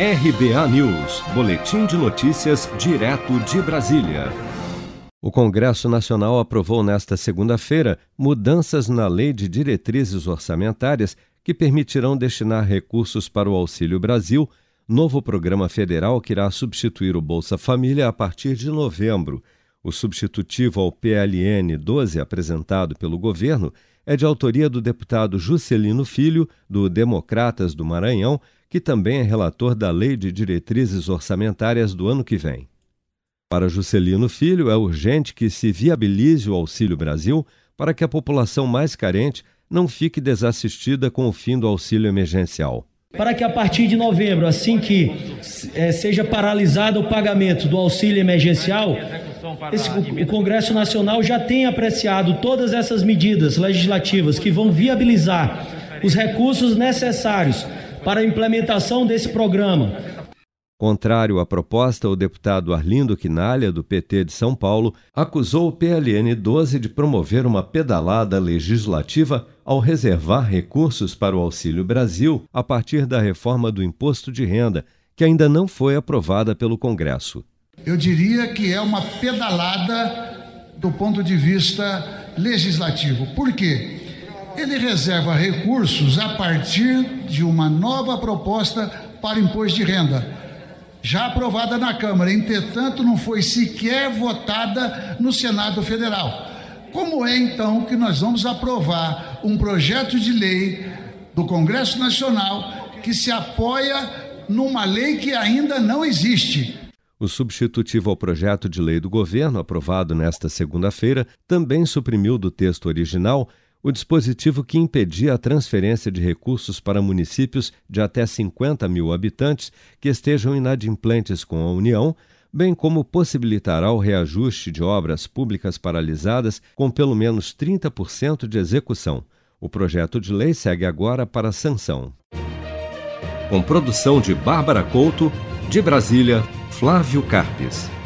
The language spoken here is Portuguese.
RBA News, Boletim de Notícias, direto de Brasília. O Congresso Nacional aprovou nesta segunda-feira mudanças na Lei de Diretrizes Orçamentárias que permitirão destinar recursos para o Auxílio Brasil, novo programa federal que irá substituir o Bolsa Família a partir de novembro. O substitutivo ao PLN 12 apresentado pelo governo é de autoria do deputado Juscelino Filho, do Democratas do Maranhão, que também é relator da Lei de Diretrizes Orçamentárias do ano que vem. Para Juscelino Filho, é urgente que se viabilize o Auxílio Brasil para que a população mais carente não fique desassistida com o fim do auxílio emergencial. Para que a partir de novembro, assim que é, seja paralisado o pagamento do auxílio emergencial, esse, o Congresso Nacional já tem apreciado todas essas medidas legislativas que vão viabilizar os recursos necessários para a implementação desse programa. Contrário à proposta, o deputado Arlindo Quinalha, do PT de São Paulo, acusou o PLN 12 de promover uma pedalada legislativa ao reservar recursos para o Auxílio Brasil a partir da reforma do imposto de renda, que ainda não foi aprovada pelo Congresso. Eu diria que é uma pedalada do ponto de vista legislativo. Por quê? Ele reserva recursos a partir de uma nova proposta para imposto de renda, já aprovada na Câmara, entretanto, não foi sequer votada no Senado Federal. Como é então que nós vamos aprovar um projeto de lei do Congresso Nacional que se apoia numa lei que ainda não existe? O substitutivo ao projeto de lei do governo, aprovado nesta segunda-feira, também suprimiu do texto original o dispositivo que impedia a transferência de recursos para municípios de até 50 mil habitantes que estejam inadimplentes com a União, bem como possibilitará o reajuste de obras públicas paralisadas com pelo menos 30% de execução. O projeto de lei segue agora para sanção. Com produção de Bárbara Couto, de Brasília, Flávio Carpes.